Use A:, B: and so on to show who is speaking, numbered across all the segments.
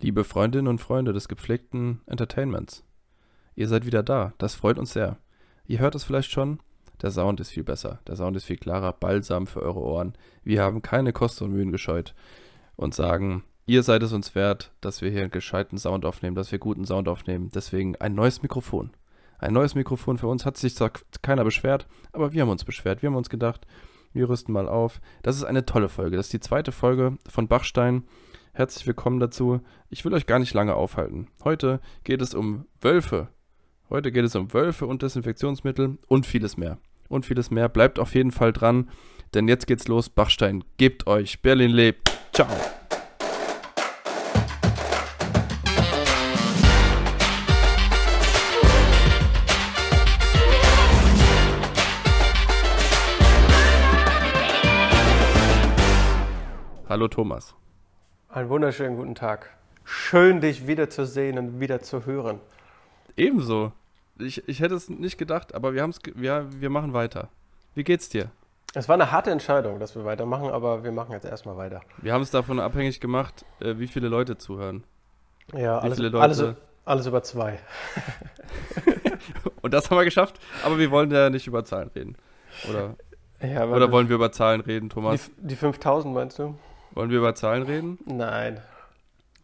A: Liebe Freundinnen und Freunde des gepflegten Entertainments, ihr seid wieder da. Das freut uns sehr. Ihr hört es vielleicht schon. Der Sound ist viel besser. Der Sound ist viel klarer. Balsam für eure Ohren. Wir haben keine Kosten und Mühen gescheut und sagen, ihr seid es uns wert, dass wir hier einen gescheiten Sound aufnehmen, dass wir guten Sound aufnehmen. Deswegen ein neues Mikrofon. Ein neues Mikrofon für uns hat sich zwar keiner beschwert, aber wir haben uns beschwert. Wir haben uns gedacht, wir rüsten mal auf. Das ist eine tolle Folge. Das ist die zweite Folge von Bachstein. Herzlich willkommen dazu. Ich will euch gar nicht lange aufhalten. Heute geht es um Wölfe. Heute geht es um Wölfe und Desinfektionsmittel und vieles mehr. Und vieles mehr. Bleibt auf jeden Fall dran, denn jetzt geht's los. Bachstein, gebt euch. Berlin lebt. Ciao. Hallo Thomas.
B: Einen wunderschönen guten Tag. Schön, dich wiederzusehen und wieder zu hören.
A: Ebenso. Ich, ich hätte es nicht gedacht, aber wir, haben's, ge- wir, wir machen weiter. Wie geht's dir?
B: Es war eine harte Entscheidung, dass wir weitermachen, aber wir machen jetzt erstmal weiter.
A: Wir haben es davon abhängig gemacht, äh, wie viele Leute zuhören.
B: Ja,
A: Wie
B: alles,
A: viele Leute?
B: alles, alles über zwei.
A: Und das haben wir geschafft, aber wir wollen ja nicht über Zahlen reden. Oder,
B: Ja,
A: oder wollen wir über Zahlen reden, Thomas?
B: die, die 5000 meinst du?
A: Wollen wir über Zahlen reden?
B: Nein.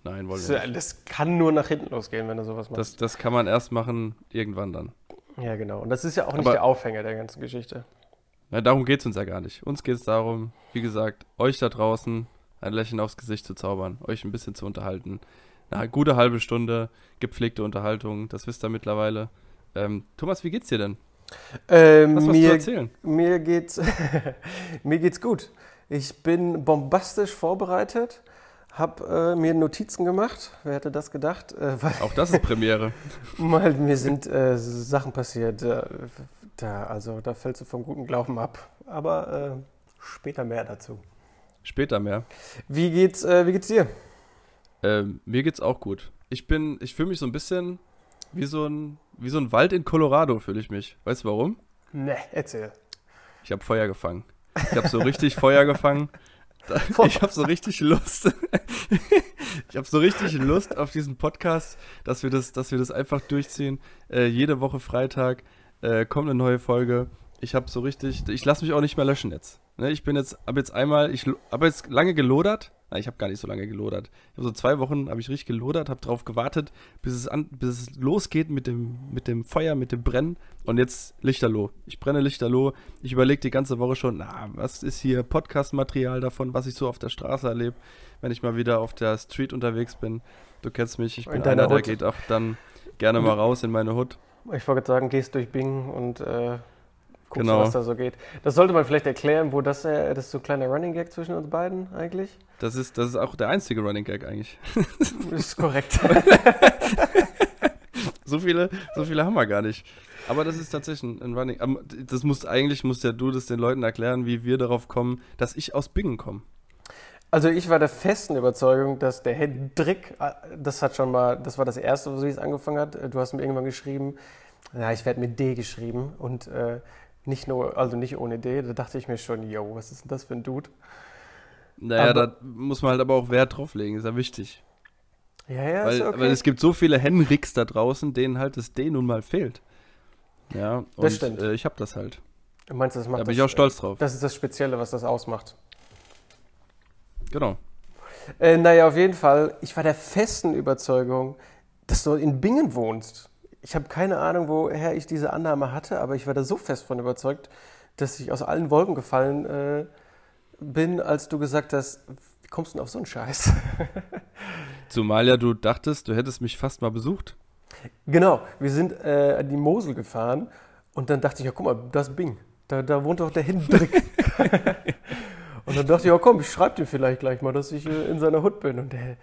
A: Nein, wollen wir nicht.
B: das kann nur nach hinten losgehen, wenn du sowas machst.
A: Das, das kann man erst machen, irgendwann dann.
B: ja, genau. Und das ist ja auch nicht
A: Aber-
B: der Aufhänger der ganzen Geschichte.
A: Na, darum geht es uns ja gar nicht. Uns geht es darum, wie gesagt, euch da draußen ein Lächeln aufs Gesicht zu zaubern, euch ein bisschen zu unterhalten. Eine gute halbe Stunde gepflegte Unterhaltung, das wisst ihr mittlerweile. Ähm, Thomas, wie geht's dir denn?
B: Ähm,
A: Was hast du
B: mir,
A: erzählen?
B: mir geht's mir geht's gut. Ich bin bombastisch vorbereitet, habe äh, mir Notizen gemacht. Wer hätte das gedacht? Äh,
A: Auch das ist Premiere.
B: Mal, mir sind äh, Sachen passiert, äh, da, also da fällst du vom guten Glauben ab. Aber äh, später mehr dazu.
A: Später mehr.
B: Wie geht's, äh, wie geht's dir?
A: Ähm, mir geht's auch gut. Ich bin, ich fühle mich so ein bisschen wie so ein, wie so ein Wald in Colorado, fühle ich mich. Weißt du warum?
B: Ne, erzähl.
A: Ich habe Feuer gefangen. Ich habe so richtig Feuer gefangen. Ich habe so richtig Lust. ich habe so richtig Lust auf diesen Podcast, dass wir das, dass wir das einfach durchziehen. Äh, jede Woche Freitag äh, kommt eine neue Folge. Ich habe so richtig, ich lasse mich auch nicht mehr löschen jetzt. Ne, ich bin jetzt, habe jetzt einmal, ich habe jetzt lange gelodert. Nein, ich habe gar nicht so lange gelodert. Ich habe so zwei Wochen, habe ich richtig gelodert, habe drauf gewartet, bis es, an, bis es losgeht mit dem, mit dem Feuer, mit dem Brennen. Und jetzt Lichterloh. Ich brenne Lichterloh. Ich überlege die ganze Woche schon, na, was ist hier Podcast-Material davon, was ich so auf der Straße erlebe, wenn ich mal wieder auf der Street unterwegs bin. Du kennst mich, ich
B: In
A: bin
B: deiner
A: einer, der
B: Hut.
A: geht auch dann gerne mal raus in meine Hut.
B: Ich wollte sagen, gehst durch Bing und äh, guckst,
A: Genau.
B: was da so geht. Das sollte man vielleicht erklären, wo das, äh, das ist so ein kleiner Running Gag zwischen uns beiden eigentlich.
A: Das ist, das ist auch der einzige Running Gag eigentlich.
B: Das ist korrekt.
A: So viele, so viele haben wir gar nicht. Aber das ist tatsächlich ein Running. aber Das musst eigentlich musst ja du das den Leuten erklären, wie wir darauf kommen, dass ich aus Bingen komme.
B: Also ich war der festen Überzeugung, dass der Hendrik, äh, das hat schon mal, das war das erste, wo es angefangen hat. Äh, Du hast mir irgendwann geschrieben, ja, ich werde mit D geschrieben und äh, nicht nur, also nicht ohne D. Da dachte ich mir schon, yo, was ist denn das für ein Dude?
A: Naja,
B: Aber-
A: da muss man halt aber auch Wert drauf legen, ist ja wichtig.
B: Ja, ja,
A: weil,
B: ist okay.
A: weil es gibt so viele Henriks da draußen, denen halt das D nun mal fehlt. Ja, und
B: Das stimmt.
A: Äh, ich habe das halt.
B: Du meinst, das macht
A: Da bin
B: das,
A: ich auch stolz drauf.
B: Das ist das Spezielle, was das ausmacht.
A: Genau.
B: Äh, naja, auf jeden Fall, ich war der festen Überzeugung, dass du in Bingen wohnst. Ich habe keine Ahnung, woher ich diese Annahme hatte, aber ich war da so fest von überzeugt, dass ich aus allen Wolken gefallen äh, bin, als du gesagt hast, wie kommst du denn auf so einen Scheiß?
A: Zumal ja du dachtest, du hättest mich fast mal besucht.
B: genau, wir sind äh, an die Mosel gefahren und dann dachte ich, ja guck mal, das ist Bing. Da, da wohnt doch der Hendrik. und dann dachte ich, ja komm, ich schreibe dir vielleicht gleich mal, dass ich äh, in seiner Hut bin. Und der,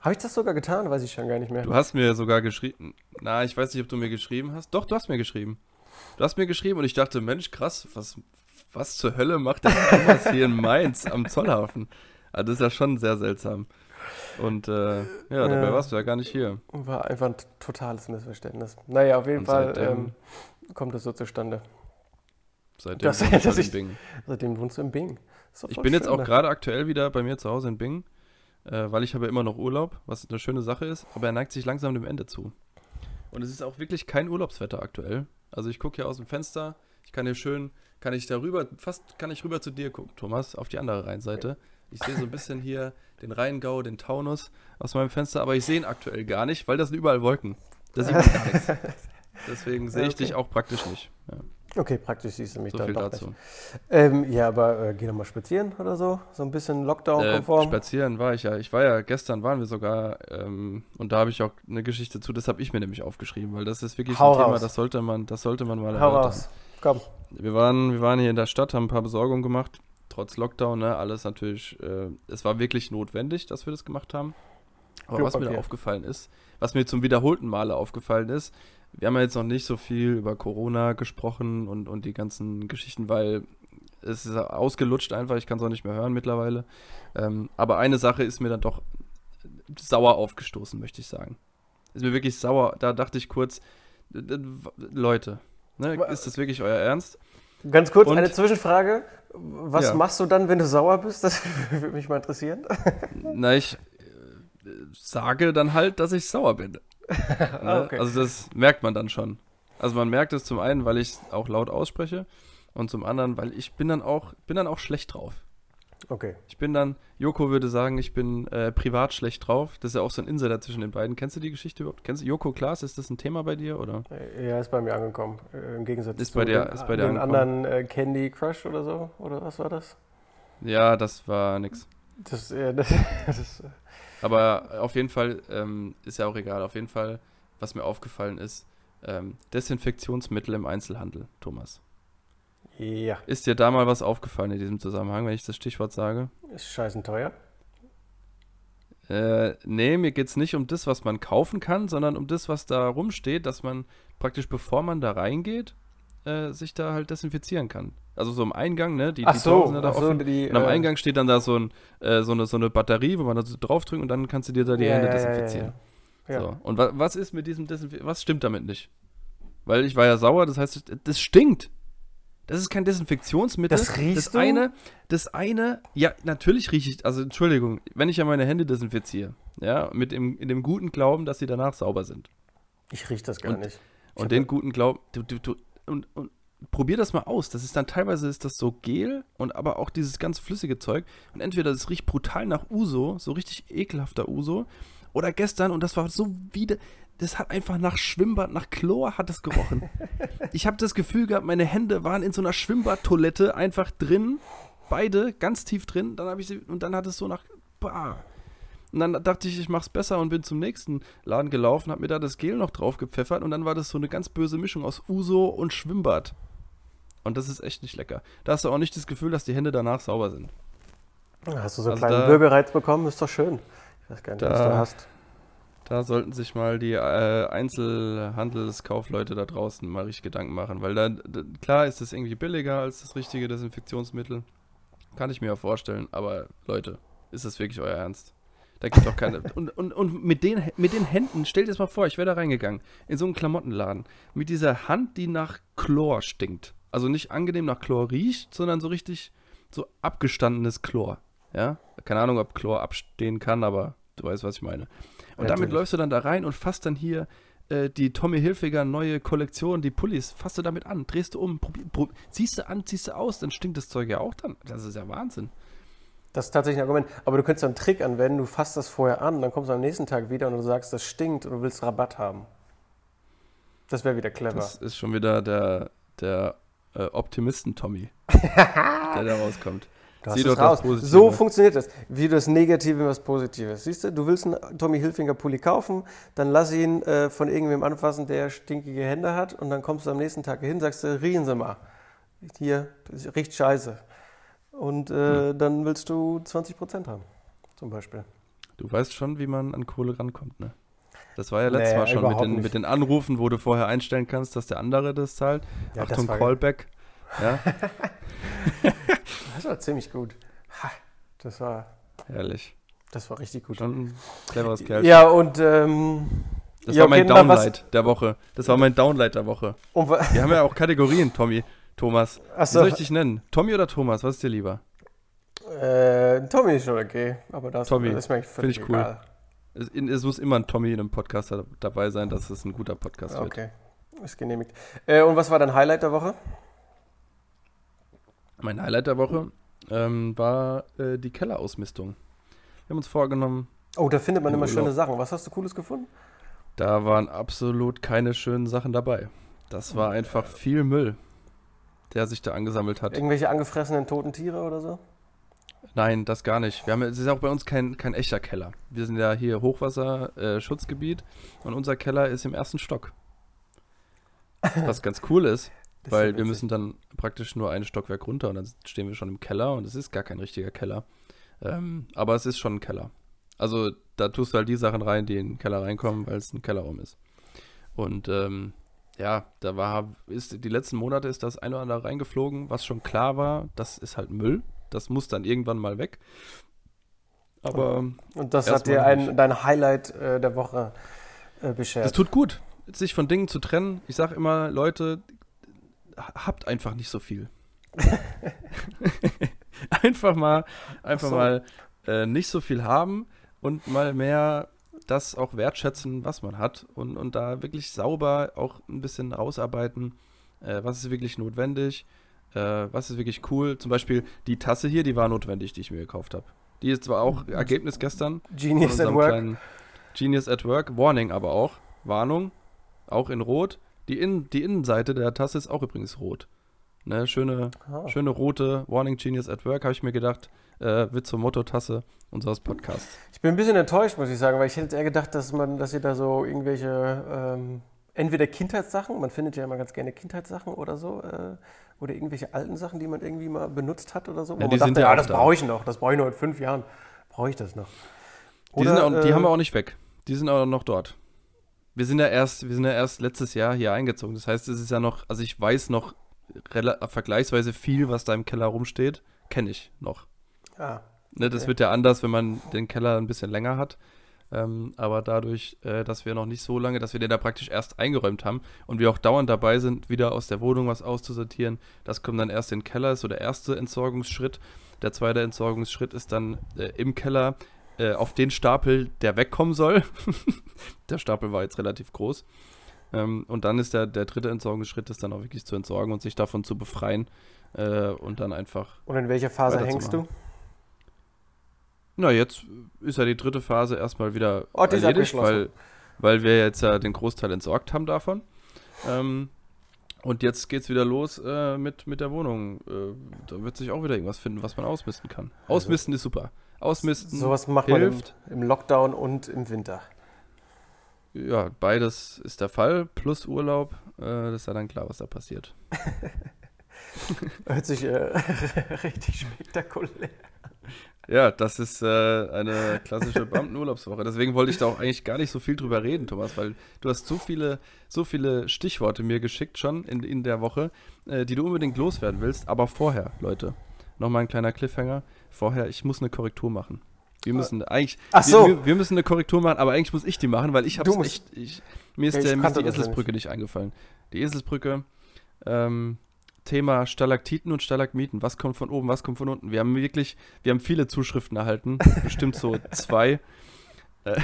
B: habe ich das sogar getan? Weiß ich schon gar nicht mehr.
A: Du hast mir sogar geschrieben. Na, ich weiß nicht, ob du mir geschrieben hast. Doch, du hast mir geschrieben. Du hast mir geschrieben und ich dachte, Mensch, krass, was, was zur Hölle macht der Thomas hier in Mainz am Zollhafen? Also das ist ja schon sehr seltsam. Und äh, ja, dabei
B: Ja.
A: warst du ja gar nicht hier.
B: War einfach ein totales Missverständnis. Naja, auf jeden
A: Und
B: Fall
A: seitdem-
B: ähm, kommt es so zustande.
A: Seitdem
B: Das-
A: wohne ich
B: dass ich-
A: in Bingen.
B: Seitdem wohnst du in Bing.
A: Ich bin jetzt
B: schön
A: auch
B: da.
A: gerade aktuell wieder bei mir zu Hause in Bingen. Äh, weil ich habe immer noch Urlaub, was eine schöne Sache ist, aber er neigt sich langsam dem Ende zu. Und es ist auch wirklich kein Urlaubswetter aktuell. Also ich gucke hier aus dem Fenster, ich kann hier schön, kann ich darüber, fast kann ich rüber zu dir gucken, Thomas, auf die andere Rheinseite. Ich sehe so ein bisschen hier den Rheingau, den Taunus aus meinem Fenster, aber ich sehe ihn aktuell gar nicht, weil das sind überall Wolken. Da sieht man gar nichts. Deswegen sehe ich
B: Okay.
A: dich auch praktisch nicht. Ja,
B: Okay, praktisch siehst du mich
A: so
B: dann
A: viel
B: doch
A: dazu.
B: nicht. Ähm, ja, aber äh, geh doch mal spazieren oder so. So ein bisschen
A: Äh,
B: Lockdown-konform.
A: spazieren war ich ja. Ich war ja, gestern waren wir sogar, ähm, und da habe ich auch eine Geschichte zu, das habe ich mir nämlich aufgeschrieben, weil das ist wirklich
B: Hau
A: ein Thema,
B: raus.
A: das sollte man, das sollte man mal
B: Hau raus. Komm.
A: Wir waren, wir waren hier in der Stadt, haben ein paar Besorgungen gemacht, trotz Lockdown, ne, alles natürlich, äh, es war wirklich notwendig, dass wir das gemacht haben. Aber was mir da aufgefallen ist, was mir zum wiederholten Male aufgefallen ist, wir haben ja jetzt noch nicht so viel über Corona gesprochen und, und die ganzen Geschichten, weil es ist ausgelutscht einfach, ich kann es auch nicht mehr hören mittlerweile. Ähm, aber eine Sache ist mir dann doch sauer aufgestoßen, möchte ich sagen. Ist mir wirklich sauer, da dachte ich kurz, Leute, ne, ist das wirklich euer Ernst?
B: Ganz kurz
A: Und-
B: eine Zwischenfrage. Was
A: Ja.
B: machst du dann, wenn du sauer bist? Das würde mich mal interessieren.
A: Na, ich äh, sage dann halt, dass ich sauer bin. Ne?
B: Ah, okay.
A: Also das merkt man dann schon. Also man merkt es zum einen, weil ich es auch laut ausspreche und zum anderen, weil ich bin dann auch bin dann auch schlecht drauf.
B: Okay.
A: Ich bin dann, Joko würde sagen, ich bin äh, privat schlecht drauf. Das ist ja auch so ein Insider zwischen den beiden. Kennst du die Geschichte überhaupt? Kennst du Joko Klaas? Ist das ein Thema bei dir oder?
B: Äh, Ja, ist bei mir angekommen. Äh, Im Gegensatz
A: Ist
B: zu
A: bei dir-
B: den,
A: ist bei dir
B: den anderen äh, Candy Crush oder so. Oder was war das?
A: Ja, das war nix.
B: Das, äh, das, das äh,
A: Aber auf jeden Fall ähm, ist ja auch egal. Auf jeden Fall, was mir aufgefallen ist, ähm, Desinfektionsmittel im Einzelhandel, Thomas.
B: ja,
A: Ist dir da mal was aufgefallen in diesem Zusammenhang, wenn ich das Stichwort sage?
B: ist scheißen teuer.
A: Äh, nee, mir geht es nicht um das, was man kaufen kann, sondern um das, was da rumsteht, dass man praktisch, bevor man da reingeht, äh, sich da halt desinfizieren kann. Also so im Eingang, ne? Die,
B: Ach
A: die
B: so,
A: sind ja da
B: ach so,
A: offen.
B: die,
A: Und am
B: äh,
A: Eingang steht dann da so, ein, äh, so, eine, so eine Batterie, wo man da so draufdrückt und dann kannst du dir da die
B: ja,
A: Hände
B: ja, ja,
A: desinfizieren.
B: Ja, ja.
A: So. Und wa was ist mit diesem Desinfizieren? Was stimmt damit nicht? Weil ich war ja sauer, das heißt, das stinkt. Das ist kein Desinfektionsmittel.
B: Das riechst
A: das
B: du?
A: eine, das eine, ja, natürlich rieche ich, also Entschuldigung, wenn ich ja meine Hände desinfiziere, ja, mit dem, in dem guten Glauben, dass sie danach sauber sind.
B: Ich riech das gar
A: Und-
B: nicht. Ich
A: Und den guten Glauben, du, du, du, und, und probier das mal aus. Das ist dann teilweise ist das so Gel und aber auch dieses ganz flüssige Zeug. Und entweder das riecht brutal nach Uso, so richtig ekelhafter Uso, oder gestern, und das war so wieder, das hat einfach nach Schwimmbad, nach Chlor hat es gerochen. ich habe das Gefühl gehabt, meine Hände waren in so einer Schwimmbadtoilette einfach drin, beide ganz tief drin. Dann habe ich sie, und dann hat es so nach, bah. Und dann dachte ich, ich mach's besser und bin zum nächsten Laden gelaufen, hab mir da das Gel noch drauf gepfeffert und dann war das so eine ganz böse Mischung aus Uso und Schwimmbad. Und das ist echt nicht lecker. Da hast du auch nicht das Gefühl, dass die Hände danach sauber sind.
B: Hast du so einen
A: Also
B: kleinen
A: da-
B: Bürgerreiz bekommen? Ist doch schön. Ich weiß gar nicht, was
A: Da-
B: du hast.
A: Da sollten sich mal die äh, Einzelhandelskaufleute da draußen mal richtig Gedanken machen, weil da, d- klar ist das irgendwie billiger als das richtige Desinfektionsmittel. Kann ich mir ja vorstellen, aber Leute, ist das wirklich euer Ernst? Da gibt doch keine. und, und, und mit, den, mit den Händen, stellt dir das mal vor, ich wäre da reingegangen, in so einen Klamottenladen, mit dieser Hand, die nach Chlor stinkt. Also nicht angenehm nach Chlor riecht, sondern so richtig so abgestandenes Chlor. Ja? Keine Ahnung, ob Chlor abstehen kann, aber du weißt, was ich meine. Und damit
B: Natürlich.
A: läufst du dann da rein und fasst dann hier äh, die Tommy Hilfiger neue Kollektion, die Pullis, fasst du damit an, drehst du um, probier, prob, ziehst du an, ziehst du aus, dann stinkt das Zeug ja auch dann. Das ist ja Wahnsinn.
B: Das ist tatsächlich ein Argument. Aber du könntest einen Trick anwenden, du fasst das vorher an, dann kommst du am nächsten Tag wieder und du sagst, das stinkt und du willst Rabatt haben. Das wäre wieder clever.
A: Das ist schon wieder der, der äh, Optimisten-Tommy, der da rauskommt.
B: Du
A: Sieh doch
B: raus. So funktioniert das. Wie das Negative in was Positives. Siehst du, du willst einen Tommy Hilfiger Pulli kaufen, dann lass ihn äh, von irgendwem anfassen, der stinkige Hände hat und dann kommst du am nächsten Tag hin, sagst du, riechen Sie mal. Hier, das riecht scheiße. Und äh,
A: Hm.
B: dann willst du 20% haben, zum Beispiel.
A: Du weißt schon, wie man an Kohle rankommt, ne? Das war ja letztes
B: Nee,
A: Mal schon mit den, mit den Anrufen, wo du vorher einstellen kannst, dass der andere das zahlt.
B: Ja,
A: Achtung,
B: das
A: Callback. Ja,
B: das war ziemlich gut. Das war,
A: herrlich.
B: das war richtig gut.
A: Schon ein cleveres Kerl.
B: Ja, und ähm,
A: Das
B: ja,
A: war mein Downlight der Woche. Das war mein Downlight der Woche. Wir haben ja auch Kategorien, Tommy, Thomas. Wie
B: achso,
A: soll ich dich nennen? Tommy oder Thomas? Was ist dir lieber?
B: Äh, Tommy ist schon okay, aber das,
A: Tommy,
B: das ist mir eigentlich völlig
A: ich cool.
B: egal.
A: Es, es muss immer ein Tommy in einem Podcast da- dabei sein, dass es ein guter Podcast wird.
B: Okay, ist genehmigt. Äh, und was war dein Highlight der Woche?
A: Mein Highlight der Woche ähm, war äh, die Kellerausmistung. Wir haben uns vorgenommen,
B: Oh, da findet man
A: Im
B: immer
A: Urlaub.
B: schöne Sachen. Was hast du Cooles gefunden?
A: da waren absolut keine schönen Sachen dabei. Das war einfach viel Müll, der sich da angesammelt hat.
B: Irgendwelche angefressenen toten Tiere oder so?
A: Nein, das gar nicht. Wir haben, es ist auch bei uns kein, kein echter Keller. Wir sind ja hier Hochwasserschutzgebiet und unser Keller ist im ersten Stock. Was ganz cool ist,
B: Das ist
A: weil
B: ja
A: wir müssen dann praktisch nur ein Stockwerk runter und dann stehen wir schon im Keller und es ist gar kein richtiger Keller. Ähm, aber es ist schon ein Keller. Also da tust du halt die Sachen rein, die in den Keller reinkommen, weil es ein Kellerraum ist. Und ähm, ja, da war, ist, die letzten Monate ist das ein oder andere reingeflogen, was schon klar war, das ist halt Müll. Das muss dann irgendwann mal weg. Aber
B: Und das hat dir ein, dein Highlight äh, der Woche äh, beschert.
A: es tut gut, sich von Dingen zu trennen. Ich sag immer, Leute, ha- habt einfach nicht so viel. einfach mal, einfach
B: Ach so.
A: mal äh, nicht so viel haben und mal mehr das auch wertschätzen, was man hat und, und da wirklich sauber auch ein bisschen rausarbeiten, äh, was ist wirklich notwendig, äh, was ist wirklich cool. Zum Beispiel die Tasse hier, die war notwendig, die ich mir gekauft habe. Die ist zwar auch Ergebnis gestern
B: Genius at Work.
A: Genius at Work. Warning aber auch. Warnung. Auch in Rot. Die, Innen, die Innenseite der Tasse ist auch übrigens rot. Ne, schöne,
B: Ah.
A: schöne rote Warning Genius at Work, habe ich mir gedacht, äh, wird zur Motto-Tasse unseres Podcasts.
B: Ich bin ein bisschen enttäuscht, muss ich sagen, weil ich hätte eher gedacht, dass man, dass ihr da so irgendwelche ähm, entweder Kindheitssachen, man findet ja immer ganz gerne Kindheitssachen oder so, äh, oder irgendwelche alten Sachen, die man irgendwie mal benutzt hat oder so. wo
A: Ja,
B: man
A: die sind
B: dachte,
A: ja
B: das
A: da.
B: brauche ich noch, das brauche ich noch in fünf Jahren. Brauche ich das noch.
A: Die, sind auch, die
B: äh,
A: haben wir auch nicht weg. Die sind auch noch dort. Wir sind ja erst, wir sind ja erst letztes Jahr hier eingezogen. Das heißt, es ist ja noch, also ich weiß noch vergleichsweise viel, was da im Keller rumsteht, kenne ich noch.
B: Ah,
A: Ne, das
B: Okay.
A: wird ja anders, wenn man den Keller ein bisschen länger hat. Ähm, aber dadurch, äh, dass wir noch nicht so lange, dass wir den da praktisch erst eingeräumt haben und wir auch dauernd dabei sind, wieder aus der Wohnung was auszusortieren, das kommt dann erst in den Keller, ist so der erste Entsorgungsschritt. Der zweite Entsorgungsschritt ist dann äh, im Keller äh, auf den Stapel, der wegkommen soll. der Stapel war jetzt relativ groß. Ähm, und dann ist der, der dritte Entsorgungsschritt, ist dann auch wirklich zu entsorgen und sich davon zu befreien äh, und dann einfach
B: und in welcher Phase hängst du?
A: Na, jetzt ist ja die dritte Phase erstmal wieder
B: Oh,
A: erledigt, weil, weil wir jetzt ja den Großteil entsorgt haben davon. Ähm, und jetzt geht's wieder los äh, mit, mit der Wohnung. Äh, da wird sich auch wieder irgendwas finden, was man ausmisten kann. Ausmisten ist super. Ausmisten,
B: Sowas macht man im,
A: hilft.
B: im Lockdown und im Winter.
A: Ja, beides ist der Fall, plus Urlaub. Äh, das ist ja dann klar, was da passiert.
B: Hört sich äh, richtig spektakulär.
A: Ja, das ist äh, eine klassische Beamtenurlaubswoche. Deswegen wollte ich da auch eigentlich gar nicht so viel drüber reden, Thomas, weil du hast so viele, so viele Stichworte mir geschickt schon in, in der Woche, äh, die du unbedingt loswerden willst. Aber vorher, Leute, nochmal ein kleiner Cliffhanger. Vorher, ich muss eine Korrektur machen. Wir müssen eigentlich,
B: Ach so.
A: wir, wir, müssen eine Korrektur machen, aber eigentlich muss ich die machen, weil ich habe echt, ich, mir ist,
B: Ja,
A: der, mir ist die Eselsbrücke nicht eingefallen. Die Eselsbrücke, ähm, Thema Stalaktiten und Stalagmiten. Was kommt von oben, was kommt von unten? Wir haben wirklich, wir haben viele Zuschriften erhalten, bestimmt so zwei. Äh,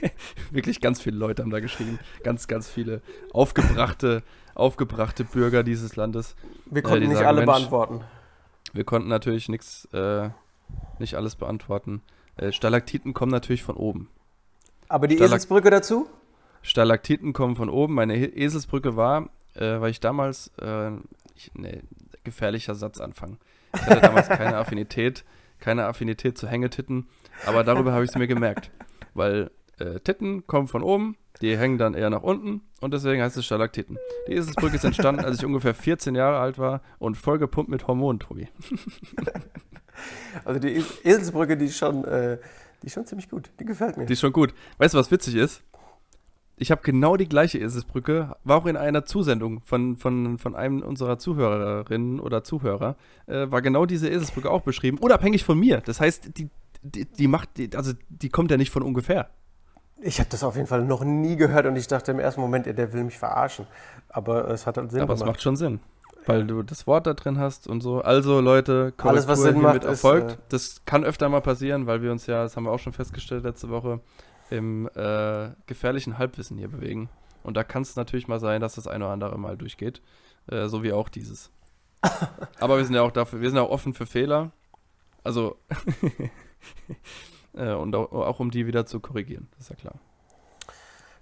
A: wirklich ganz viele Leute haben da geschrieben. Ganz, ganz viele aufgebrachte, aufgebrachte Bürger dieses Landes.
B: Wir
A: Äh,
B: konnten
A: die
B: nicht
A: sagen,
B: alle
A: Mensch,
B: beantworten.
A: Wir konnten natürlich nichts, äh, nicht alles beantworten. Äh, Stalaktiten kommen natürlich von oben.
B: Aber die
A: Stalak-
B: Eselsbrücke dazu?
A: Stalaktiten kommen von oben. Meine He- Eselsbrücke war, äh, weil ich damals, äh, ich, nee, gefährlicher Satzanfang. Ich hatte damals keine Affinität, keine Affinität zu Hängetitten, aber darüber habe ich es mir gemerkt. Weil äh, Titten kommen von oben, die hängen dann eher nach unten und deswegen heißt es Stalaktiten. Die Eselsbrücke ist entstanden, als ich ungefähr 14 Jahre alt war und vollgepumpt mit Hormonen, Tobi.
B: Also die Es- Eselsbrücke, die ist schon, äh, die ist schon ziemlich gut. Die gefällt mir.
A: Die ist schon gut. Weißt du, was witzig ist? Ich habe genau die gleiche Eselsbrücke, war auch in einer Zusendung von, von, von einem unserer Zuhörerinnen oder Zuhörer, äh, war genau diese Eselsbrücke auch beschrieben, unabhängig von mir. Das heißt, die, die, die macht, die, also die kommt ja nicht von ungefähr.
B: Ich habe das auf jeden Fall noch nie gehört und ich dachte im ersten Moment, der will mich verarschen. Aber es hat halt Sinn
A: Aber es
B: gemacht.
A: macht schon Sinn. Weil du das Wort da drin hast und so. Also Leute,
B: Alles, was Sinn macht,
A: hiermit
B: ist,
A: erfolgt.
B: äh,
A: das kann öfter mal passieren, weil wir uns ja, das haben wir auch schon festgestellt letzte Woche, im äh, gefährlichen Halbwissen hier bewegen. Und da kann es natürlich mal sein, dass das eine oder andere mal durchgeht. Äh, so wie auch dieses. Aber wir sind ja auch dafür, wir sind auch offen für Fehler. Also äh, und auch, auch um die wieder zu korrigieren, das ist ja klar.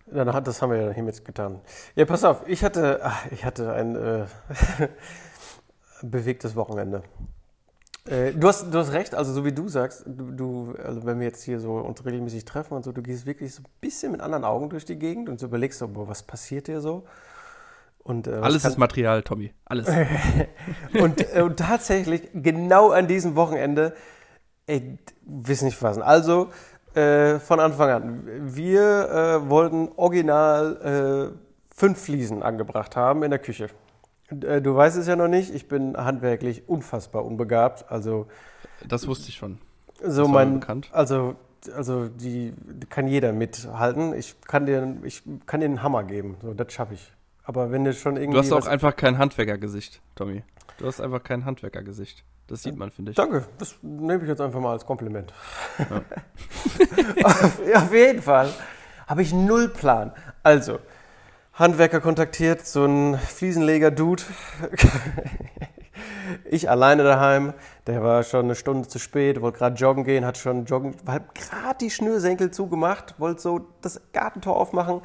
B: Dann hat, das haben wir ja hiermit getan. Ja, pass auf, ich hatte, ach, ich hatte ein äh, bewegtes Wochenende. Äh, du, hast, du hast recht, also so wie du sagst, du, du, also wenn wir jetzt hier so uns regelmäßig treffen und so, du gehst wirklich so ein bisschen mit anderen Augen durch die Gegend und so überlegst so, boah, was passiert hier so? Und, äh,
A: Alles ist Material, Tommy. Alles.
B: und, äh, und tatsächlich, genau an diesem Wochenende, ey, wissen nicht fassen. Also, äh, von Anfang an, wir äh, wollten original äh, fünf Fliesen angebracht haben in der Küche. Äh, du weißt es ja noch nicht, ich bin handwerklich unfassbar unbegabt. Also,
A: Das wusste ich schon.
B: so mein,
A: bekannt.
B: also, also die, kann jeder mithalten. Ich kann dir, ich kann dir einen Hammer geben. So, das schaffe ich. Aber wenn du schon irgendwie.
A: Du hast auch einfach kein Handwerkergesicht, Tommy. Du hast einfach kein Handwerkergesicht. Das sieht man, finde ich.
B: Danke, das nehme ich jetzt einfach mal als Kompliment. auf, auf jeden Fall habe ich null Plan. Also, Handwerker kontaktiert, so ein Fliesenleger-Dude. ich alleine daheim, der war schon eine Stunde zu spät, wollte gerade joggen gehen, hat schon joggen, hat gerade die Schnürsenkel zugemacht, wollte so das Gartentor aufmachen.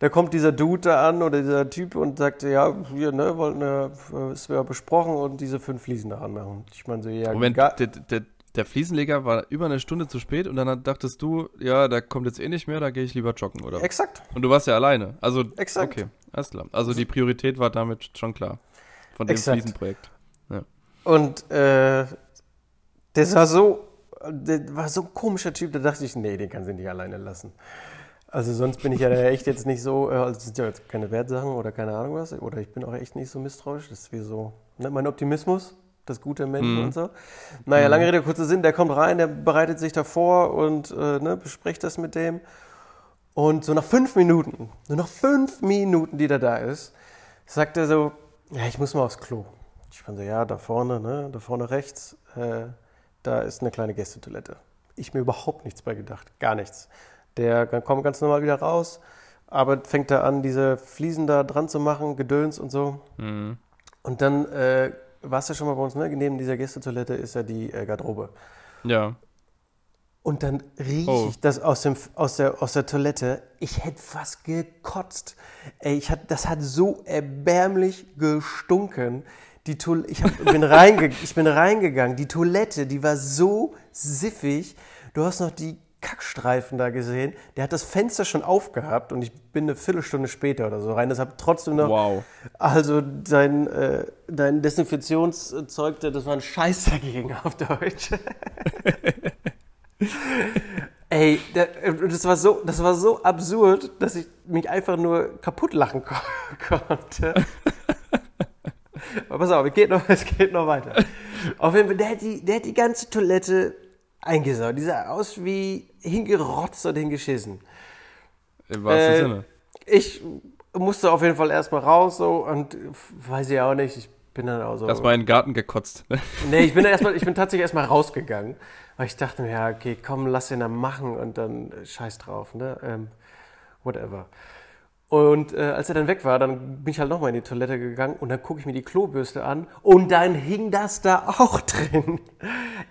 B: Da kommt dieser Dude da an oder dieser Typ und sagt, ja, hier, ne, wollten wir, äh, ist ja besprochen und diese fünf Fliesen da anmachen. Ich meine so, ja,
A: Moment, der, der, der Fliesenleger war über eine Stunde zu spät und dann dachtest du, ja, da kommt jetzt eh nicht mehr, da gehe ich lieber joggen, oder?
B: exakt.
A: Und du warst ja alleine. Also,
B: Exakt.
A: okay, alles klar. Also die Priorität war damit schon klar. Von dem
B: Exakt.
A: Fliesenprojekt.
B: Und äh, der war so, der war so ein komischer Typ, da dachte ich, nee, den kannst du nicht alleine lassen. Also sonst bin ich ja echt jetzt nicht so, äh, also das sind ja jetzt keine Wertsachen oder keine Ahnung was, oder ich bin auch echt nicht so misstrauisch, das ist wie so, ne, mein Optimismus, das gute Menschen
A: Mhm.
B: und so. Naja, lange Rede, kurzer Sinn, der kommt rein, der bereitet sich davor und äh, ne, bespricht das mit dem. Und so nach fünf Minuten, nur nach fünf Minuten, die der da ist, sagt er so, ja, ich muss mal aufs Klo. Ich bin so, ja, da vorne, ne, da vorne rechts, äh, da ist eine kleine Gästetoilette. Ich mir überhaupt nichts bei gedacht, gar nichts. Der kommt ganz normal wieder raus, aber fängt da an, diese Fliesen da dran zu machen, Gedöns und so.
A: Mhm.
B: Und dann äh, warst du schon mal bei uns, ne? Neben dieser Gästetoilette ist ja die äh, Garderobe.
A: Ja.
B: Und dann rieche
A: Oh.
B: ich das aus, dem, aus, der, aus der Toilette. Ich hätte fast gekotzt. Ey, ich hat, das hat so erbärmlich gestunken. Die Toil ich, hab, bin reinge ich bin reingegangen. Die Toilette, die war so siffig. Du hast noch die Kackstreifen da gesehen. Der hat das Fenster schon aufgehabt und ich bin eine Viertelstunde später oder so rein. Das hat trotzdem noch.
A: Wow.
B: Also dein, äh, dein Desinfektionszeug, das war ein Scheiß dagegen auf Deutsch. Ey, da- das war, so, das war so absurd, dass ich mich einfach nur kaputt lachen ko konnte. Aber pass auf, es geht noch, es geht noch weiter. Auf jeden Fall, der hat die, der hat die ganze Toilette eingesaut. Die sah aus wie hingerotzt und hingeschissen.
A: Im wahrsten
B: Äh,
A: Sinne.
B: Ich musste auf jeden Fall erstmal raus so und weiß ich auch nicht, ich bin dann auch so.
A: Erstmal in den Garten gekotzt.
B: Nee, ich bin erstmal, ich bin tatsächlich erstmal rausgegangen, weil ich dachte mir, ja, okay, komm, lass ihn dann machen und dann scheiß drauf, ne? Ähm, whatever. Und äh, als er dann weg war, dann bin ich halt nochmal in die Toilette gegangen und dann gucke ich mir die Klobürste an und dann hing das da auch drin.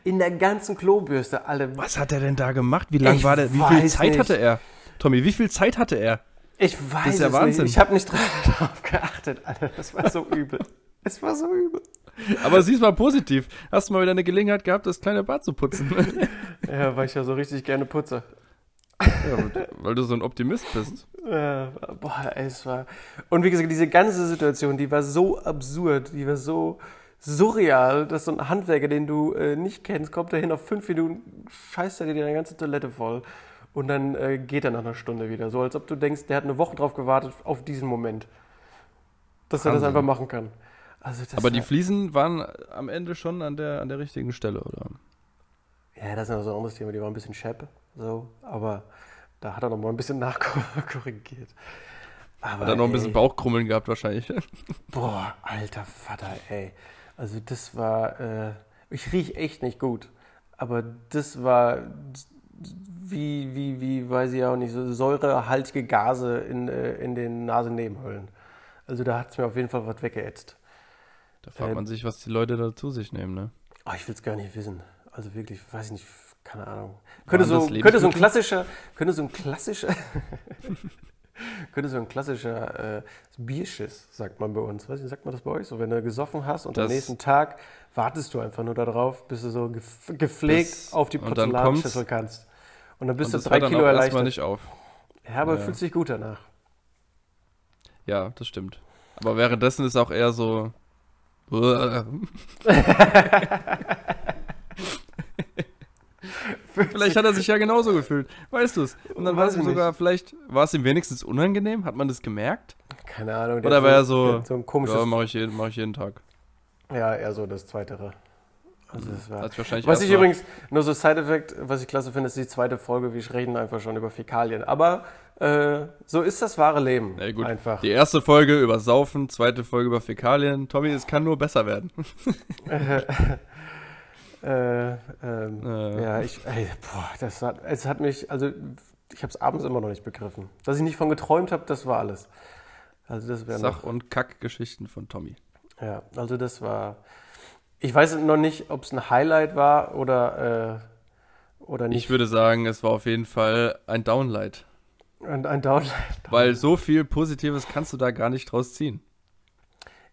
B: In der ganzen Klobürste, alle.
A: Was hat er denn da gemacht? Wie lang
B: Ich
A: war der? Wie viel Zeit
B: nicht.
A: hatte er? Tommy, wie viel Zeit hatte er?
B: Ich weiß
A: ist ja
B: es
A: Wahnsinn.
B: nicht. Ich habe nicht drauf geachtet, Alter. Das war so übel. Es war so übel.
A: Aber siehst mal positiv. Hast du mal wieder eine Gelegenheit gehabt, das kleine Bad zu putzen?
B: Ja, weil ich ja so richtig gerne putze.
A: Ja, weil du so ein Optimist bist.
B: Äh, boah, ey, es war. Und wie gesagt, diese ganze Situation, die war so absurd, die war so surreal, dass so ein Handwerker, den du äh, nicht kennst, kommt dahin auf fünf Minuten, scheißt er dir deine ganze Toilette voll. Und dann äh, geht er nach einer Stunde wieder. So als ob du denkst, der hat eine Woche drauf gewartet, auf diesen Moment. Dass er das
A: Wahnsinn.
B: einfach machen kann. Also
A: Aber die
B: war-
A: Fliesen waren am Ende schon an der, an der richtigen Stelle, oder?
B: Ja, das ist noch so ein anderes Thema, die war ein bisschen schepp, so, aber da hat er noch mal ein bisschen nachkorrigiert. Aber,
A: Hat er noch ein bisschen
B: ey,
A: Bauchkrummeln gehabt wahrscheinlich.
B: Boah, alter Vater, ey. Also das war, äh, ich riech echt nicht gut. Aber das war wie, wie, wie, weiß ich auch nicht, so säurehaltige Gase in, äh, in den Nasennebenhöhlen. Also da hat es mir auf jeden Fall was weggeätzt.
A: Da fragt
B: Äh,
A: man sich, was die Leute da zu sich nehmen, ne?
B: Oh, ich will es gar nicht wissen. Also wirklich, weiß ich nicht, keine Ahnung. Könnte so,
A: das
B: könnte so ein klassischer, könnte so ein klassischer, könnte so ein klassischer äh, Bierschiss, sagt man bei uns. Weiß nicht, sagt man das bei euch? So, wenn du gesoffen hast und am
A: Das-
B: nächsten Tag wartest du einfach nur darauf, bis du so gepflegt
A: Das-
B: auf die Porzellanschüssel kannst. Und dann bist
A: Und
B: du
A: das
B: drei Kilo erleichtert.
A: nicht auf.
B: Ja, aber
A: Ja.
B: fühlt sich gut danach.
A: Ja, das stimmt. Aber währenddessen ist auch eher so. vielleicht hat er sich ja genauso gefühlt. Weißt du es? Und dann war es ihm sogar, vielleicht war es ihm wenigstens unangenehm. Hat man das gemerkt?
B: Keine Ahnung. der
A: Oder war er so.
B: so ein komisches.
A: Ja,
B: Ja,
A: mache ich, jeden- mach ich jeden Tag.
B: eher so das Zweitere. Also das war.
A: Sich wahrscheinlich
B: Was ich übrigens, nur so Side-Effekt, was ich klasse finde, ist die zweite Folge, wir reden einfach schon über Fäkalien. Aber äh, so ist das wahre Leben.
A: Ja, gut.
B: Einfach.
A: Die erste Folge über Saufen, zweite Folge über Fäkalien. Tommy, es kann nur besser werden.
B: Äh, ähm,
A: Äh.
B: Ja, ich, ey, boah, das hat, es hat mich, also ich habe es abends immer noch nicht begriffen. Dass ich nicht von geträumt habe, das war alles. Also das wäre
A: Sach- und Kackgeschichten von Tommy.
B: ja, also das war, ich weiß noch nicht, ob es ein Highlight war oder, äh, oder nicht.
A: Ich würde sagen, es war auf jeden Fall ein Downlight.
B: ein, ein Downlight.
A: Weil so viel Positives kannst du da gar nicht draus ziehen.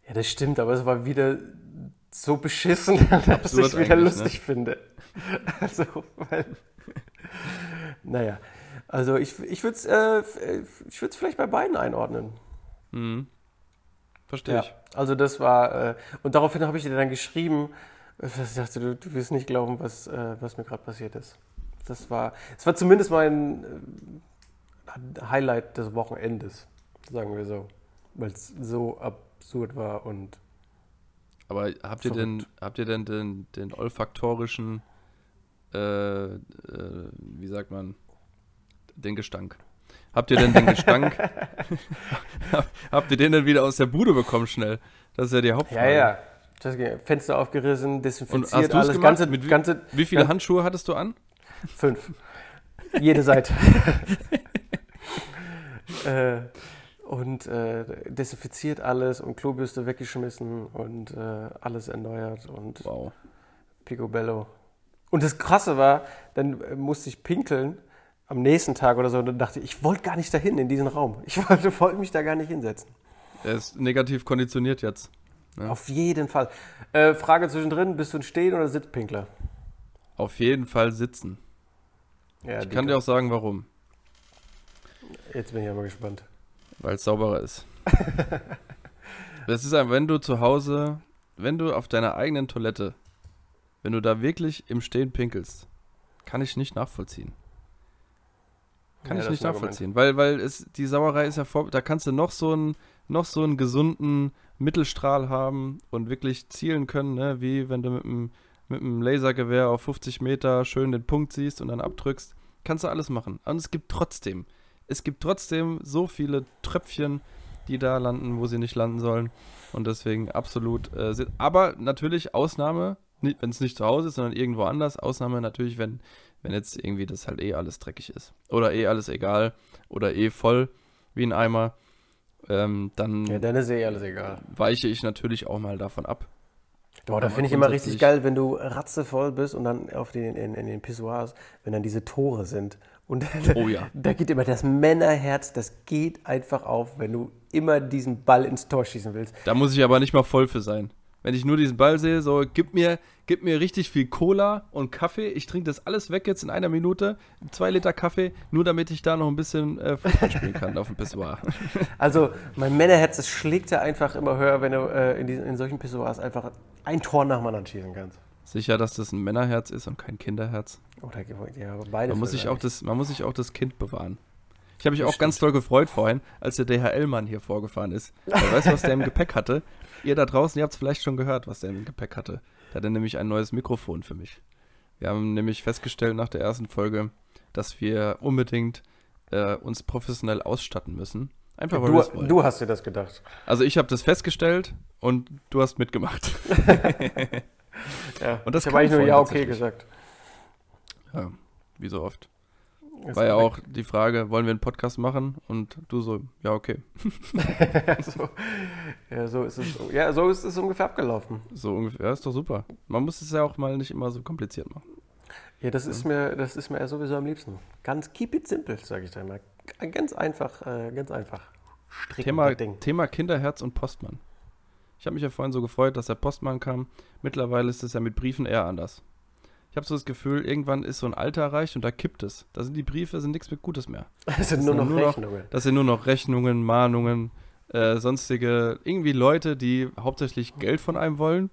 B: Ja, das stimmt, aber es war wieder so beschissen, dass ich wieder
A: eigentlich,
B: lustig finde. Also, weil, naja, also ich, ich würde es äh, ich würd's vielleicht bei beiden einordnen.
A: Mhm. Verstehe
B: Ja,
A: ich.
B: also das war, äh, und daraufhin habe ich dir dann geschrieben, äh, dass ich dachte, du, du wirst nicht glauben, was, äh, was mir gerade passiert ist. Das war, es war zumindest mein äh, Highlight des Wochenendes, sagen wir so, weil es so absurd war und
A: Aber habt ihr denn, habt ihr denn den, den olfaktorischen, äh, äh, wie sagt man, den Gestank? Habt ihr denn den Gestank, habt ihr den denn wieder aus der Bude bekommen schnell? Das ist ja die
B: Ja,
A: Hauptfrage.
B: ja. Das ging, Fenster aufgerissen,
A: Und
B: desinfiziert,
A: hast du es
B: alles,
A: gemacht?
B: ganze,
A: Mit wie-
B: ganze
A: Wie viele
B: Ja.
A: Handschuhe hattest du an?
B: fünf. Jede Seite. äh, und äh, desinfiziert alles und Klobürste weggeschmissen und äh, alles erneuert und
A: Wow.
B: Picobello. Und das Krasse war, dann äh, musste ich pinkeln am nächsten Tag oder so und dann dachte ich, ich wollte gar nicht dahin in diesen Raum. Ich wollte, wollte mich da gar nicht hinsetzen.
A: Er ist negativ konditioniert jetzt. Ja.
B: Auf jeden Fall. Äh, Frage zwischendrin, bist du ein Stehen- oder Sitzpinkler?
A: Auf jeden Fall sitzen.
B: Ja,
A: Ich kann dir auch sagen, warum.
B: Jetzt bin ich aber gespannt.
A: Weil es sauberer ist. das ist einfach, wenn du zu Hause, wenn du auf deiner eigenen Toilette, wenn du da wirklich im Stehen pinkelst, kann ich nicht nachvollziehen. Kann
B: Ja,
A: ich nicht nachvollziehen, weil, weil es, die Sauerei ist ja vor, da kannst du noch so einen, noch so einen gesunden Mittelstrahl haben und wirklich zielen können, ne? wie wenn du mit einem, mit einem Lasergewehr auf 50 Meter schön den Punkt siehst und dann abdrückst. Kannst du alles machen. Und es gibt trotzdem, es gibt trotzdem so viele Tröpfchen, die da landen, wo sie nicht landen sollen. Und deswegen absolut. Äh, aber natürlich Ausnahme, wenn es nicht zu Hause ist, sondern irgendwo anders. Ausnahme natürlich, wenn, wenn jetzt irgendwie das halt eh alles dreckig ist. Oder eh alles egal. Oder eh voll wie ein Eimer. Ähm, dann
B: Ja, dann ist eh alles egal.
A: weiche ich natürlich auch mal davon ab.
B: Boah, da finde ich immer richtig geil, wenn du ratzevoll bist und dann auf den, in, in den Pissoirs, wenn dann diese Tore sind. Und
A: Oh ja.
B: da geht immer das Männerherz, das geht einfach auf, wenn du immer diesen Ball ins Tor schießen willst.
A: Da muss ich aber nicht mal voll für sein. Wenn ich nur diesen Ball sehe, so, gib mir, gib mir richtig viel Cola und Kaffee. Ich trinke das alles weg jetzt in einer Minute. Zwei Liter Kaffee, nur damit ich da noch ein bisschen äh, Fußball spielen kann auf dem Pissoir.
B: Also mein Männerherz, das schlägt ja einfach immer höher, wenn du äh, in, diesen, in solchen Pissoirs einfach ein Tor nach dem anderen schießen kannst.
A: Sicher, dass das ein Männerherz ist und kein Kinderherz.
B: Oder ja, beides.
A: Man muss, sich auch das, man muss sich auch das Kind bewahren. Ich habe mich
B: Das
A: auch ganz doll gefreut vorhin, als der DHL-Mann hier vorgefahren ist. Weil weißt du, was der im Gepäck hatte? Ihr da draußen, ihr habt es vielleicht schon gehört, was der im Gepäck hatte. Der hatte nämlich ein neues Mikrofon für mich. Wir haben nämlich festgestellt nach der ersten Folge, dass wir unbedingt äh, uns professionell ausstatten müssen. Einfach weil
B: Du, du hast dir das gedacht.
A: Also ich habe das festgestellt und du hast mitgemacht.
B: Ja.
A: Und das
B: ich habe eigentlich nur ja okay gesagt.
A: ja, wie so oft.
B: Ist
A: War ja auch die Frage, wollen wir einen Podcast machen? Und du so, ja, okay.
B: so, ja, so ist es. Ja, so ist es ungefähr abgelaufen.
A: So ungefähr, ja, ist doch super. Man muss es ja auch mal nicht immer so kompliziert machen.
B: Ja, das ist mir, das ist mir ja sowieso am liebsten. Ganz keep it simple, sage ich da immer. Ganz einfach, äh, ganz einfach. Stricken
A: Thema. Thema Kinderherz und Postmann. Ich habe mich ja vorhin so gefreut, dass der Postmann kam. Mittlerweile ist es ja mit Briefen eher anders. Ich habe so das Gefühl, irgendwann ist so ein Alter erreicht und da kippt es. Da sind die Briefe, sind nichts mit Gutes mehr.
B: Es sind
A: das
B: nur
A: sind
B: noch
A: nur noch-
B: Rechnungen.
A: Das sind nur noch Rechnungen, Mahnungen, äh, sonstige, irgendwie Leute, die hauptsächlich Geld von einem wollen.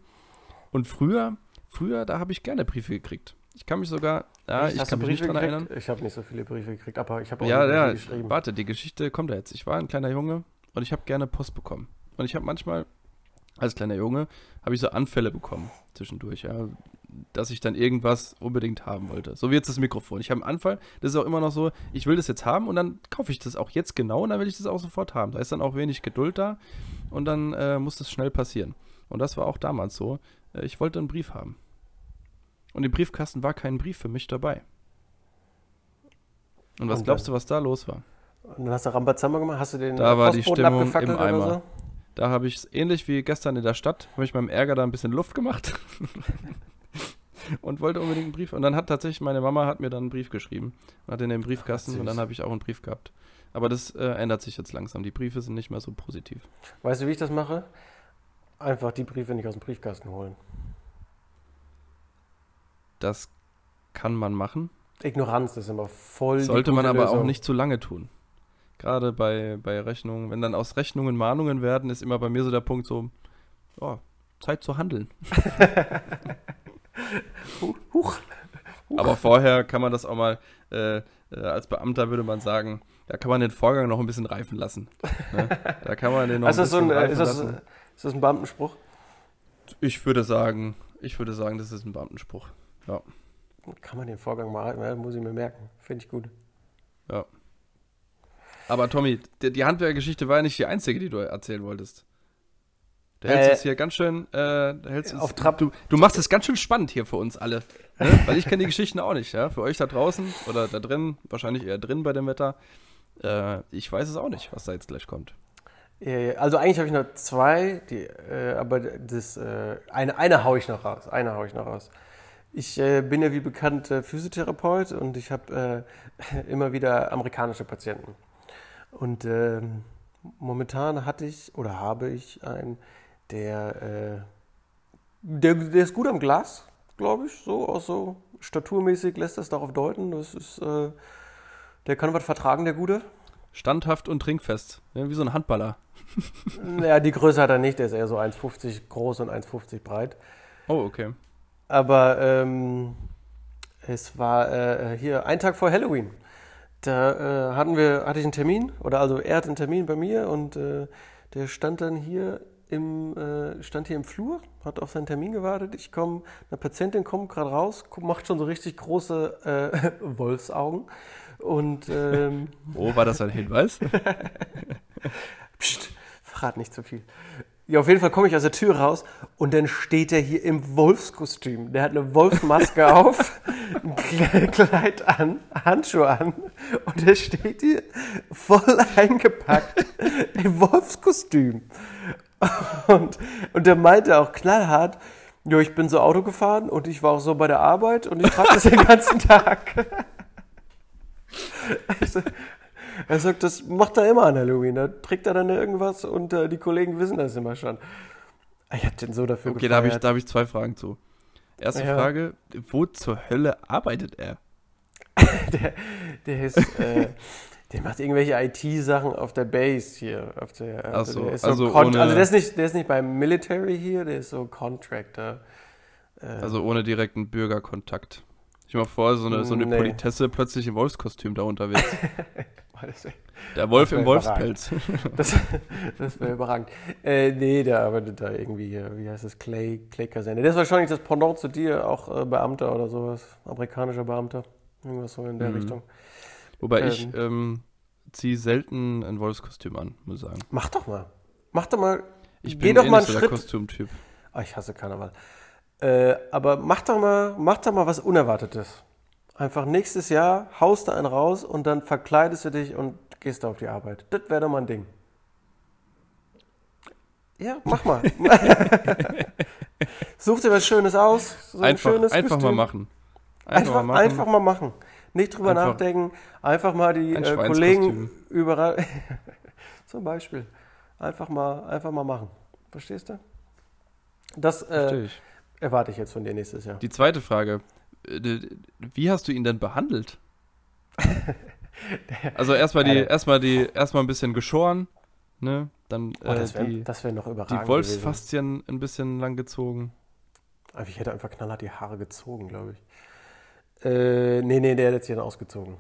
A: Und früher, früher, da habe ich gerne Briefe gekriegt. Ich kann mich sogar, ja, ich
B: Hast
A: kann mich nicht dran
B: gekriegt?
A: erinnern.
B: Ich habe nicht so viele Briefe gekriegt, aber ich habe auch
A: Ja, ja,
B: geschrieben.
A: warte, die Geschichte kommt ja jetzt. Ich war ein kleiner Junge und ich habe gerne Post bekommen. Und ich habe manchmal, als kleiner Junge, habe ich so Anfälle bekommen zwischendurch, ja, dass ich dann irgendwas unbedingt haben wollte. So wie jetzt das Mikrofon. Ich habe einen Anfall, das ist auch immer noch so, ich will das jetzt haben und dann kaufe ich das auch jetzt genau und dann will ich das auch sofort haben. Da ist dann auch wenig Geduld da und dann äh, muss das schnell passieren. Und das war auch damals so. Äh, ich wollte einen Brief haben. Und im Briefkasten war kein Brief für mich dabei. Und was glaubst du, was da los war?
B: Und dann hast du Rambazamba gemacht, hast du den
A: Da war die
B: Postboten
A: Stimmung im
B: oder
A: Eimer.
B: so?
A: Da habe ich es ähnlich wie gestern in der Stadt, habe ich meinem Ärger da ein bisschen Luft gemacht und wollte unbedingt einen Brief. Und dann hat tatsächlich meine Mama hat mir dann einen Brief geschrieben und hat in den Briefkasten
B: Ach,
A: und dann habe ich auch einen Brief gehabt. Aber das äh, ändert sich jetzt langsam. Die Briefe sind nicht mehr so positiv.
B: Weißt du, wie ich das mache? Einfach die Briefe nicht aus dem Briefkasten holen.
A: Das kann man machen,
B: Ignoranz ist immer voll.
A: sollte man aber auch
B: Lösung.
A: nicht zu lange tun. Gerade bei, bei Rechnungen, wenn dann aus Rechnungen Mahnungen werden, ist immer bei mir so der Punkt so, oh, Zeit zu handeln.
B: Huch, huch.
A: Aber vorher kann man das auch mal, äh, äh, als Beamter würde man sagen, da kann man den Vorgang noch ein bisschen reifen lassen. Ne? Da kann man den noch
B: Also
A: ein
B: ist, das so
A: bisschen
B: ein, äh,
A: reifen
B: ist, das,
A: lassen.
B: ist das ein Beamtenspruch?
A: Ich würde sagen, ich würde sagen, das ist ein Beamtenspruch.
B: Kann man den Vorgang mal halten? Ja, muss ich mir merken. Finde ich gut.
A: Aber Tommy, die, die Handwerkergeschichte war ja nicht die einzige, die du erzählen wolltest. Du hältst
B: Äh,
A: es hier ganz schön, äh, du hältst
B: auf Trab.
A: Du, du machst es ganz schön spannend hier für uns alle. Ne? Weil ich kenne die Geschichten auch nicht, ja. Für euch da draußen oder da drin, wahrscheinlich eher drin bei dem Wetter. Äh, ich weiß es auch nicht, was da jetzt gleich kommt.
B: Äh, Also eigentlich habe ich noch zwei, die, äh, aber das, äh, eine, eine haue ich noch raus. Eine haue ich noch raus. Ich äh, bin ja wie bekannt äh, Physiotherapeut und ich habe äh, immer wieder amerikanische Patienten. Und ähm, momentan hatte ich oder habe ich einen, der, äh, der, der ist gut am Glas, glaube ich, so auch so staturmäßig lässt das darauf deuten. Das ist, äh, der kann was vertragen, der Gute.
A: Standhaft und trinkfest. Ja, wie so ein Handballer.
B: Naja, die Größe hat er nicht, der ist eher so 1,50 groß und 1,50 breit.
A: Oh, okay.
B: Aber ähm, es war äh, hier ein Tag vor Halloween. Da äh, hatten wir, hatte ich einen Termin, oder also er hat einen Termin bei mir und äh, der stand dann hier im, äh, stand hier im Flur, hat auf seinen Termin gewartet. Ich komme, eine Patientin kommt gerade raus, macht schon so richtig große äh, Wolfsaugen. Und ähm,
A: Oh, war das ein Hinweis?
B: Psst, verrat nicht zu viel. Ja, auf jeden Fall komme ich aus der Tür raus und dann steht er hier im Wolfskostüm. Der hat eine Wolfsmaske auf, ein Kle- Kleid an, Handschuhe an und der steht hier voll eingepackt im Wolfskostüm. Und, und der meinte auch knallhart, ja, ich bin so Auto gefahren und ich war auch so bei der Arbeit und ich trage das den ganzen Tag. Also, er sagt, das macht er immer an Halloween. Da trägt er dann irgendwas und äh, die Kollegen wissen das immer schon. Ich hab den so dafür
A: Okay, da habe ich,
B: gefeiert.
A: da hab ich zwei Fragen zu. Erste
B: Ja.
A: Frage, wo zur Hölle arbeitet er?
B: der, der ist, äh, der macht irgendwelche IT-Sachen auf der Base hier. Auf der,
A: Ach so,
B: der ist
A: also
B: Con-
A: ohne-
B: also der ist nicht, der ist nicht beim Military hier, der ist so Contractor. Äh,
A: Also ohne direkten Bürgerkontakt. Ich mal vor, so eine, so eine
B: Nee.
A: Politesse plötzlich im Wolfskostüm da unterwegs.
B: wär-
A: Der Wolf im Wolfspelz.
B: Das, das wäre überragend. Äh, nee, der arbeitet da irgendwie, äh, wie heißt das, Clay, Clay Kaserne. Der ist wahrscheinlich das Pendant zu dir, auch äh, Beamter oder sowas. Amerikanischer Beamter. Irgendwas so in der
A: Mhm.
B: Richtung.
A: Wobei
B: Ähm.
A: ich ähm, ziehe selten ein Wolfskostüm an, muss ich sagen.
B: Mach doch mal. Mach doch mal.
A: Ich
B: Geh
A: bin
B: doch
A: eh
B: mal einen
A: so
B: Schritt.
A: Kostümtyp.
B: Ah, ich hasse Karneval. Äh, aber mach doch, mal, mach doch mal was Unerwartetes. Einfach nächstes Jahr haust du einen raus und dann verkleidest du dich und gehst auf die Arbeit. Das wäre doch mal ein Ding. Ja, mach mal. Such dir was Schönes aus. So ein
A: Einfach,
B: schönes
A: einfach mal machen.
B: Einfach,
A: mal
B: einfach, mal machen. Nicht drüber
A: Einfach-
B: nachdenken. Einfach mal die
A: Ein
B: äh. Kollegen überall. Zum Beispiel. Einfach mal, einfach mal machen. Verstehst du? Das äh, erwarte ich jetzt von dir nächstes Jahr.
A: Die zweite Frage. Äh, Wie hast du ihn denn behandelt? Also erstmal die,
B: der-
A: erstmal die, erstmal ein bisschen geschoren, ne? Dann
B: Oh,
A: äh,
B: das wäre
A: die,
B: wär noch überragend
A: die
B: gewesen.
A: Wolfsfaszien ein bisschen lang gezogen.
B: Aber Ich hätte einfach knallhart die Haare gezogen, glaube ich. Äh, nee, nee, der hat jetzt hier ausgezogen.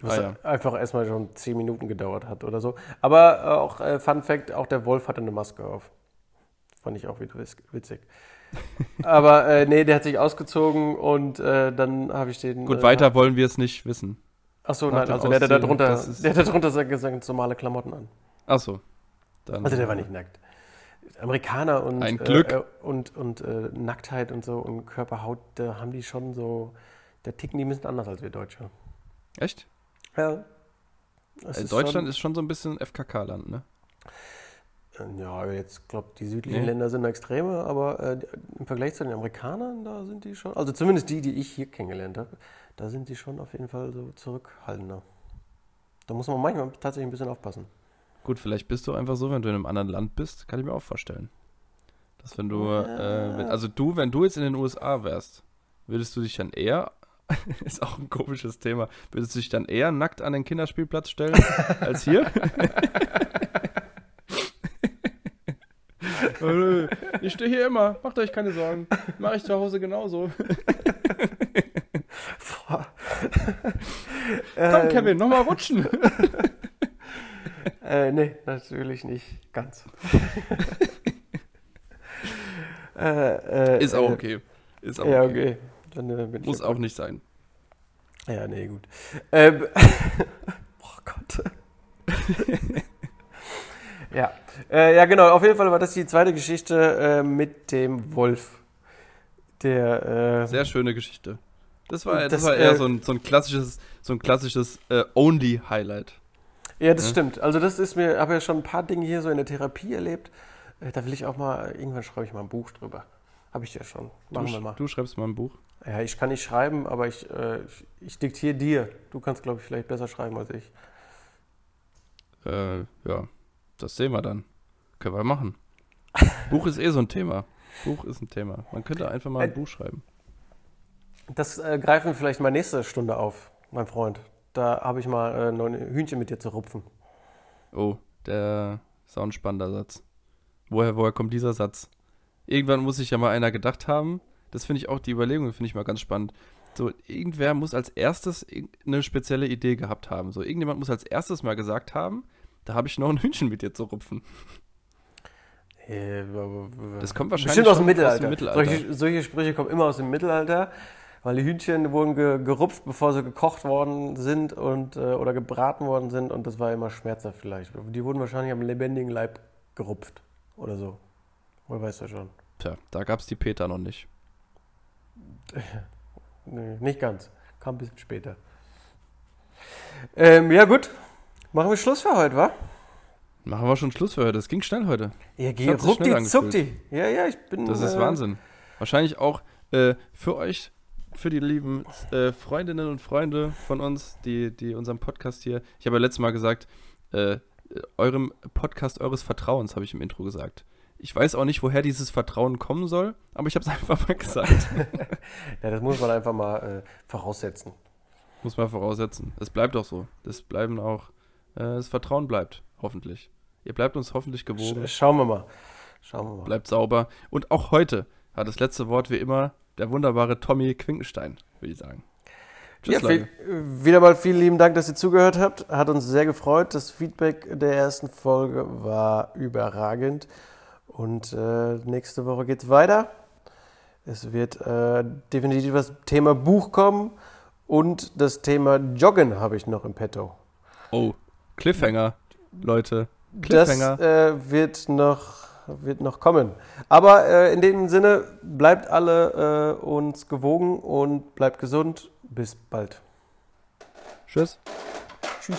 B: Was
A: Ah, ja.
B: einfach erstmal schon 10 Minuten gedauert hat oder so. Aber äh, auch, äh, Fun Fact, auch der Wolf hatte eine Maske auf. Fand ich auch wieder witzig. Aber äh, nee, der hat sich ausgezogen und äh, dann habe ich den.
A: Gut,
B: äh,
A: weiter wollen wir es nicht wissen.
B: Achso, nein, also der hatte da drunter, der hatte drunter seine, seine normale Klamotten an.
A: Achso. Dann,
B: Also der war nicht nackt. Amerikaner und,
A: Ein Glück.
B: Äh, und, und äh, Nacktheit und so und Körperhaut, da haben die schon so, da ticken die ein bisschen anders als wir Deutsche.
A: Echt?
B: Ja.
A: Äh,
B: ist
A: Deutschland ist schon so ein bisschen FKK-Land, ne?
B: Schon, ja, jetzt glaube die südlichen
A: Nee.
B: Länder sind extremer, aber äh, im Vergleich zu den Amerikanern, da sind die schon, also zumindest die, die ich hier kennengelernt habe, da sind die schon auf jeden Fall so zurückhaltender. Da muss man manchmal tatsächlich ein bisschen aufpassen.
A: Gut, vielleicht bist du einfach so, wenn du in einem anderen Land bist, kann ich mir auch vorstellen. Dass wenn du,
B: Ja.
A: äh, wenn, also du, wenn du jetzt in den USA wärst, würdest du dich dann eher, ist auch ein komisches Thema, würdest du dich dann eher nackt an den Kinderspielplatz stellen als hier? Ich stehe hier immer, macht euch keine Sorgen. Mache ich zu Hause genauso. Komm,
B: Ähm,
A: Kevin, nochmal rutschen.
B: Äh, nee, natürlich nicht ganz. äh, äh,
A: Ist auch
B: äh,
A: okay. Ist auch
B: Ja,
A: okay.
B: okay. Dann äh,
A: Muss auch nicht sein.
B: Ja, nee, gut. Ähm, oh Gott. Ja. Äh, ja, genau. Auf jeden Fall war das die zweite Geschichte äh, mit dem Wolf. Der, äh,
A: Sehr schöne Geschichte. Das war, das,
B: Das,
A: war eher
B: äh,
A: so ein, so ein klassisches, so ein klassisches äh, Only-Highlight.
B: ja, das
A: Ja.
B: stimmt. Also das ist mir, habe ja schon ein paar Dinge hier so in der Therapie erlebt. Äh, da will ich auch mal, irgendwann schreibe ich mal ein Buch drüber. Habe ich ja schon. Machen
A: Du,
B: wir mal.
A: du schreibst mal ein Buch.
B: Ja, ich kann nicht schreiben, aber ich, ich, ich diktiere dir. Du kannst, glaube ich, vielleicht besser schreiben als ich.
A: Äh, ja, das sehen wir dann. Können wir machen. Buch ist eh so ein Thema. Buch ist ein Thema. Man könnte einfach mal ein
B: Äh,
A: Buch schreiben.
B: Das äh, greifen wir vielleicht mal nächste Stunde auf, mein Freund. Da habe ich mal äh, noch ein Hühnchen mit dir zu rupfen.
A: Oh, der ist auch ein spannender Satz. Woher, woher kommt dieser Satz? Irgendwann muss sich ja mal einer gedacht haben. Das finde ich auch, die Überlegung finde ich mal ganz spannend. So, irgendwer muss als erstes eine spezielle Idee gehabt haben. So, irgendjemand muss als erstes mal gesagt haben, da habe ich noch ein Hühnchen mit dir zu rupfen. Das kommt wahrscheinlich
B: Bestimmt aus dem Mittelalter.
A: Mittelalter.
B: Solche, solche Sprüche kommen immer aus dem Mittelalter, weil die Hühnchen wurden ge gerupft, bevor sie gekocht worden sind und, äh, oder gebraten worden sind und das war immer schmerzhaft vielleicht. Die wurden wahrscheinlich am lebendigen Leib gerupft oder so. Woher weißt du schon?
A: Tja, da gab es die Peter noch nicht.
B: Nee, nicht ganz. Kam ein bisschen später. Ähm, ja gut, machen wir Schluss für heute, wa?
A: Machen wir schon Schluss für heute. Das ging schnell heute.
B: Ja, geh, ruckdi, zuckdi. Ja, ja, ich bin...
A: Das ist
B: äh,
A: Wahnsinn. Wahrscheinlich auch äh, für euch, für die lieben äh, Freundinnen und Freunde von uns, die, die unseren Podcast hier. Ich habe ja letztes Mal gesagt, äh, eurem Podcast eures Vertrauens, habe ich im Intro gesagt. Ich weiß auch nicht, woher dieses Vertrauen kommen soll, aber ich habe es einfach mal gesagt.
B: Ja, das muss man einfach mal äh, voraussetzen.
A: Muss man voraussetzen. Es bleibt auch so. Das bleiben auch, das Vertrauen bleibt, hoffentlich. Ihr bleibt uns hoffentlich gewogen.
B: Sch schauen wir mal. Schauen wir mal.
A: bleibt sauber. Und auch heute hat das letzte Wort wie immer der wunderbare Tommy Quinkenstein, würde ich sagen. Tschüss,
B: Ja, viel, wieder mal vielen lieben Dank, dass ihr zugehört habt. Hat uns sehr gefreut. Das Feedback der ersten Folge war überragend. Und äh, nächste Woche geht's weiter. Es wird äh, definitiv das Thema Buch kommen und das Thema Joggen habe ich noch im Petto.
A: Oh, Cliffhanger, Leute.
B: Das
A: Cliffhanger.
B: äh, wird, noch, wird noch kommen. Aber äh, in dem Sinne, bleibt alle äh, uns gewogen und bleibt gesund. Bis bald.
A: Tschüss.
B: Tschüss.